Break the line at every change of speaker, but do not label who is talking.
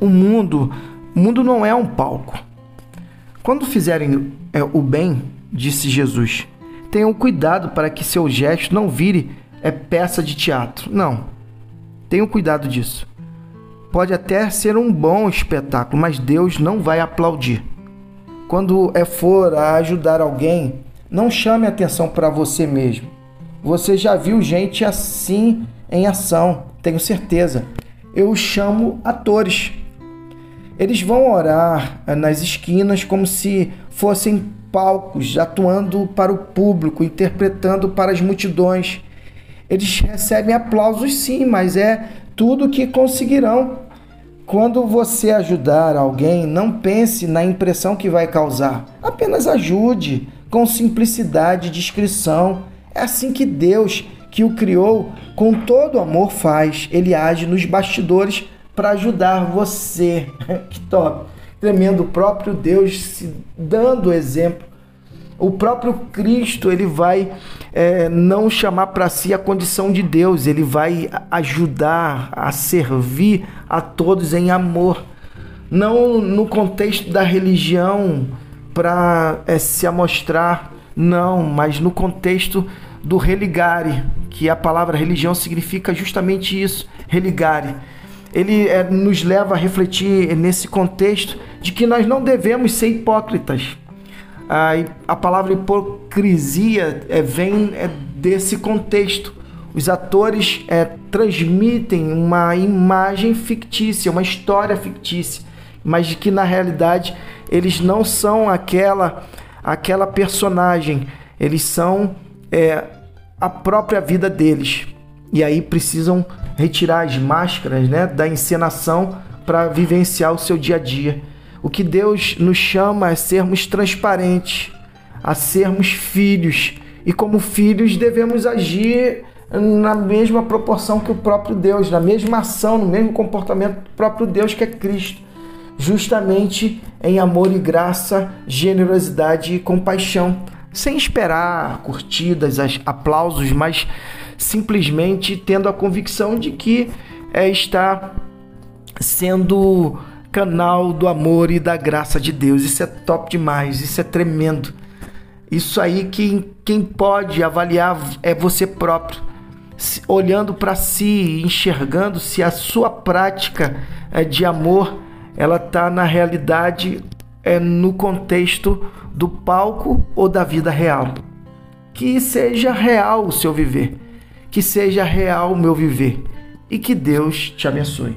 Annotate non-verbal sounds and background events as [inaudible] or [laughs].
o mundo, o mundo não é um palco. Quando fizerem é, o bem, disse Jesus, tenham cuidado para que seu gesto não vire é, peça de teatro. Não. Tenham cuidado disso. Pode até ser um bom espetáculo, mas Deus não vai aplaudir. Quando é for a ajudar alguém, não chame atenção para você mesmo. Você já viu gente assim em ação, tenho certeza. Eu chamo atores. Eles vão orar nas esquinas como se fossem palcos, atuando para o público, interpretando para as multidões. Eles recebem aplausos sim, mas é tudo que conseguirão. Quando você ajudar alguém, não pense na impressão que vai causar. Apenas ajude com simplicidade e discrição. É assim que Deus, que o criou com todo amor, faz. Ele age nos bastidores para ajudar você. [laughs] que top! Tremendo, o próprio Deus se dando exemplo. O próprio Cristo, ele vai é, não chamar para si a condição de Deus, ele vai ajudar a servir a todos em amor. Não no contexto da religião para é, se amostrar, não, mas no contexto do religare, que a palavra religião significa justamente isso, religare. Ele é, nos leva a refletir nesse contexto de que nós não devemos ser hipócritas. A, palavra hipocrisia é, vem é, desse contexto. Os atores é, transmitem uma imagem fictícia, uma história fictícia, mas de que na realidade eles não são aquela aquela personagem, eles são é, a própria vida deles. E aí precisam retirar as máscaras né, da encenação para vivenciar o seu dia a dia. O que Deus nos chama é sermos transparentes, a sermos filhos. E como filhos devemos agir na mesma proporção que o próprio Deus, na mesma ação, no mesmo comportamento do próprio Deus que é Cristo. Justamente em amor e graça, generosidade e compaixão, sem esperar curtidas, aplausos, mas simplesmente tendo a convicção de que é, está sendo canal do amor e da graça de Deus. Isso é top demais, isso é tremendo. Isso aí quem, quem pode avaliar é você próprio, olhando para si, enxergando se a sua prática é, de amor ela está na realidade é no contexto do palco ou da vida real. Que seja real o seu viver, que seja real o meu viver e que Deus te abençoe.